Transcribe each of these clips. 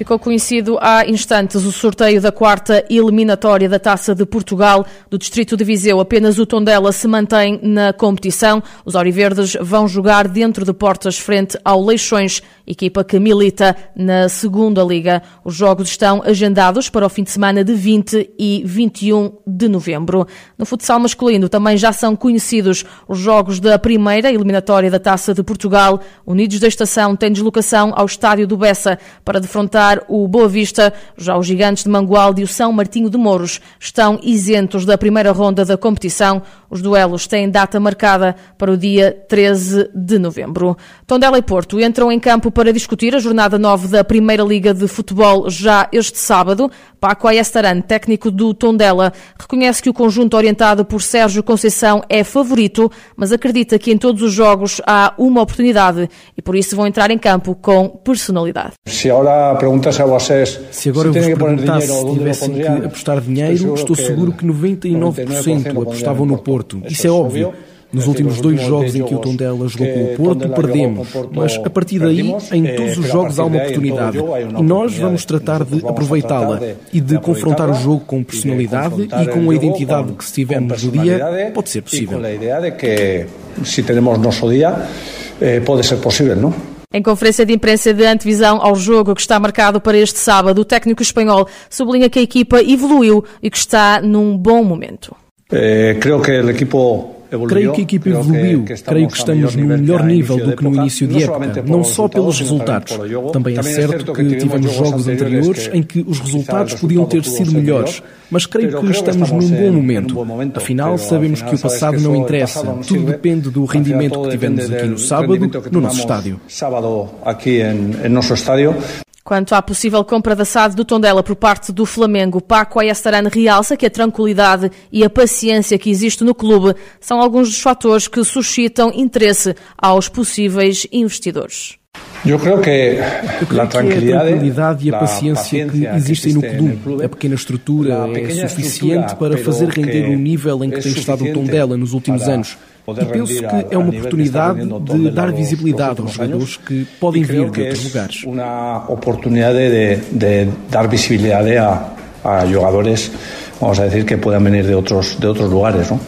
Ficou conhecido há instantes o sorteio da quarta eliminatória da Taça de Portugal do Distrito de Viseu. Apenas o Tondela se mantém na competição. Os Auriverdes vão jogar dentro de portas frente ao Leixões, equipa que milita na segunda liga. Os jogos estão agendados para o fim de semana de 20 e 21 de novembro. No futsal masculino também já são conhecidos os jogos da primeira eliminatória da Taça de Portugal. Unidos da Estação têm deslocação ao estádio do Bessa para defrontar o Boa Vista. Já os gigantes de Mangualde e o São Martinho de Mouros estão isentos da primeira ronda da competição. Os duelos têm data marcada para o dia 13 de novembro. Tondela e Porto entram em campo para discutir a jornada 9 da Primeira Liga de Futebol já este sábado. Paco Ayestaran, técnico do Tondela, reconhece que o conjunto orientado por Sérgio Conceição é favorito, mas acredita que em todos os jogos há uma oportunidade e por isso vão entrar em campo com personalidade. Se agora perguntas a vocês se agora eu vos perguntasse se tivessem que apostar dinheiro, estou seguro que 99% apostavam no Porto. Isso é óbvio. Nos últimos dois jogos em que o Tondela jogou com o Porto, perdemos. Mas a partir daí, em todos os jogos há uma oportunidade. E nós vamos tratar de aproveitá-la e de confrontar o jogo com personalidade e com a identidade que se tivermos no dia, pode ser possível. a ideia de que se temos nosso dia, pode ser possível, não? Em conferência de imprensa de antevisão ao jogo que está marcado para este sábado, o técnico espanhol sublinha que a equipa evoluiu e que está num bom momento. Eh, creio que o equipo Creio que a equipa evoluiu, creio que estamos no melhor nível do que no início de época, não só pelos resultados. Também é certo que tivemos jogos anteriores em que os resultados podiam ter sido melhores, mas creio que estamos num bom momento. Afinal, sabemos que o passado não interessa, tudo depende do rendimento que tivemos aqui no sábado, no nosso estádio. Quanto à possível compra da SAD do Tondela por parte do Flamengo, Paco Ayastaran realça que a tranquilidade e a paciência que existe no clube são alguns dos fatores que suscitam interesse aos possíveis investidores. Eu creio que, a tranquilidade e a paciência que existem no clube, a pequena estrutura é suficiente para fazer render o nível em que tem estado o Tondela nos últimos anos. E penso que é uma oportunidade de dar visibilidade aos jogadores que podem vir de outros lugares. Uma oportunidade de, de dar visibilidade a, a jogadores, vamos a dizer, que podem vir de outros, de outros lugares, não?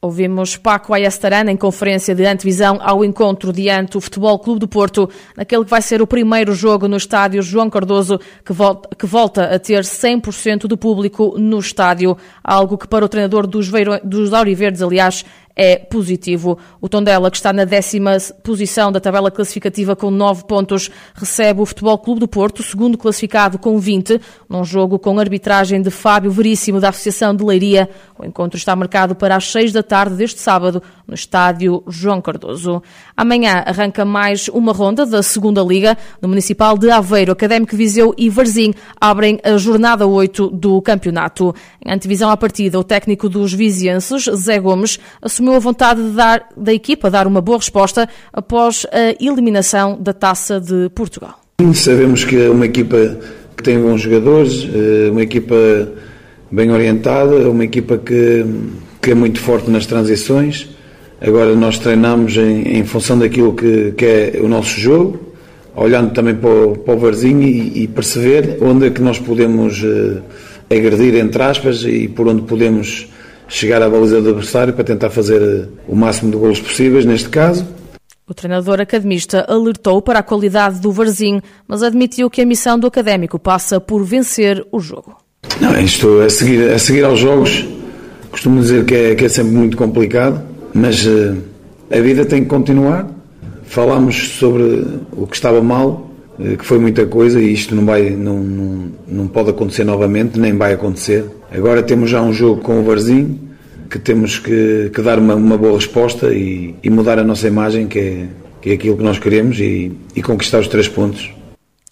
Ouvimos Paco Ayastarana em conferência de antevisão ao encontro diante do Futebol Clube do Porto, naquele que vai ser o primeiro jogo no estádio João Cardoso, que volta, que volta a ter 100% do público no estádio, algo que para o treinador dos, Veiro, dos Auriverdes, aliás, é positivo. O Tondela, que está na décima posição da tabela classificativa com 9 pontos, recebe o Futebol Clube do Porto, segundo classificado com 20, num jogo com arbitragem de Fábio Veríssimo da Associação de Leiria. O encontro está marcado para as 6 da tarde deste sábado, no estádio João Cardoso. Amanhã arranca mais uma ronda da segunda Liga, no Municipal de Aveiro. Académico Viseu e Varzim abrem a jornada 8 do campeonato. Em antevisão à partida, o técnico dos vizienses, Zé Gomes, assumiu assumiu a vontade de dar, da equipa dar uma boa resposta após a eliminação da Taça de Portugal. Sabemos que é uma equipa que tem bons jogadores, eh, uma equipa bem orientada, uma equipa que, que é muito forte nas transições. Agora nós treinamos em, em função daquilo que, que, é o nosso jogo, olhando também para o, para o Varzinho e, e, perceber onde é que nós podemos uh, agredir, entre aspas, e por onde podemos chegar à baliza do adversário para tentar fazer eh, o máximo de golos possíveis, neste caso. O treinador academista alertou para a qualidade do Varzim, mas admitiu que a missão do académico passa por vencer o jogo. Não, é isto a seguir, a seguir aos jogos, costumo dizer que é, que é sempre muito complicado, mas uh, a vida tem que continuar. Falámos sobre o que estava mal, que foi muita coisa e isto não, vai, não, não, não pode acontecer novamente, nem vai acontecer. Agora temos já um jogo com o Varzim que temos que, que dar uma, uma, boa resposta e, e, mudar a nossa imagem, que é, que é aquilo que nós queremos, e, e conquistar os três pontos.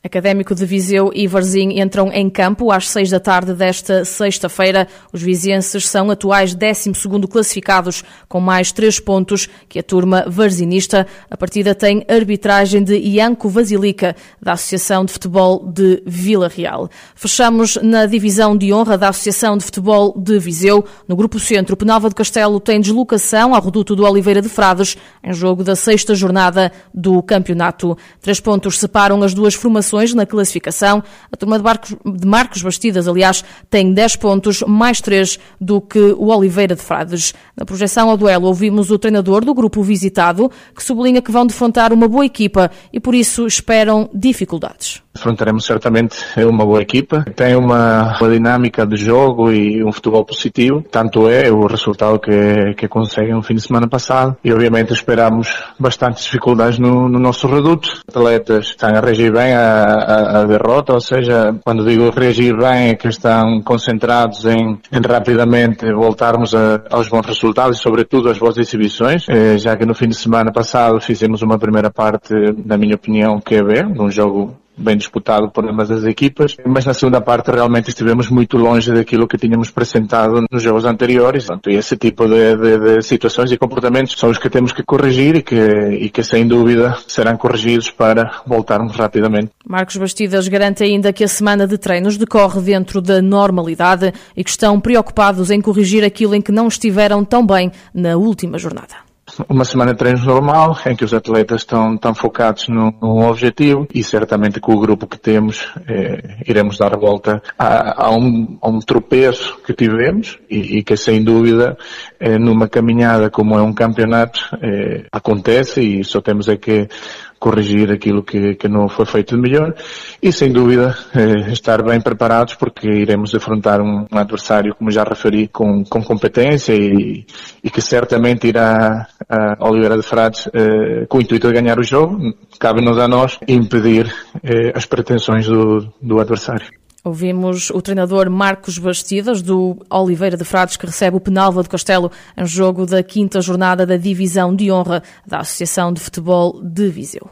Académico de Viseu e Varzim entram em campo às seis da tarde desta sexta-feira. Os vizienses são atuais 12 classificados, com mais três pontos que a turma varzinista. A partida tem arbitragem de Ianco Vasilica, da Associação de Futebol de Vila Real. Fechamos na divisão de honra da Associação de Futebol de Viseu. No Grupo Centro, Penalva de Castelo tem deslocação ao reduto do Oliveira de Frades, em jogo da sexta jornada do campeonato. Três pontos separam as duas formações na classificação. A turma de, Marcos, de Marcos Bastidas, aliás, tem 10 pontos, mais 3 do que o Oliveira de Frades. Na projeção ao duelo, ouvimos o treinador do grupo visitado, que sublinha que vão defrontar uma boa equipa e por isso esperam dificuldades. Enfrentaremos certamente uma boa equipa, tem uma, uma, dinâmica de jogo e um futebol positivo, tanto é o resultado que, que conseguem no fim de semana passado. E obviamente esperamos bastantes dificuldades no, no nosso reduto. Atletas estão a reagir bem à, à, à, derrota, ou seja, quando digo reagir bem é que estão concentrados em, em rapidamente voltarmos a, aos bons resultados e sobretudo às boas exibições, eh, já que no fim de semana passado fizemos uma primeira parte, na minha opinião, que é bem, num jogo bem disputado por ambas as equipas, mas na segunda parte realmente estivemos muito longe daquilo que tínhamos apresentado nos jogos anteriores. Portanto, esse tipo de, de, de, situações e comportamentos são os que temos que corrigir e que, e que sem dúvida serão corrigidos para voltarmos rapidamente. Marcos Bastidas garante ainda que a semana de treinos decorre dentro da normalidade e que estão preocupados em corrigir aquilo em que não estiveram tão bem na última jornada uma semana de treinos normal, em que os atletas estão, estão focados num, num objetivo e certamente com o grupo que temos eh, iremos dar volta a, a, um, a um tropeço que tivemos e, e que sem dúvida eh, numa caminhada como é um campeonato eh, acontece e só temos é que corrigir aquilo que, que não foi feito de melhor e, sem dúvida, eh, estar bem preparados porque iremos afrontar um, um adversário, como já referi, com, com competência e, e que certamente irá a Oliveira de Frades eh, com o intuito de ganhar o jogo. Cabe-nos a nós impedir eh, as pretensões do, do adversário. Ouvimos o treinador Marcos Bastidas, do Oliveira de Frades, que recebe o Penalva de Castelo em jogo da quinta jornada da Divisão de Honra da Associação de Futebol de Viseu.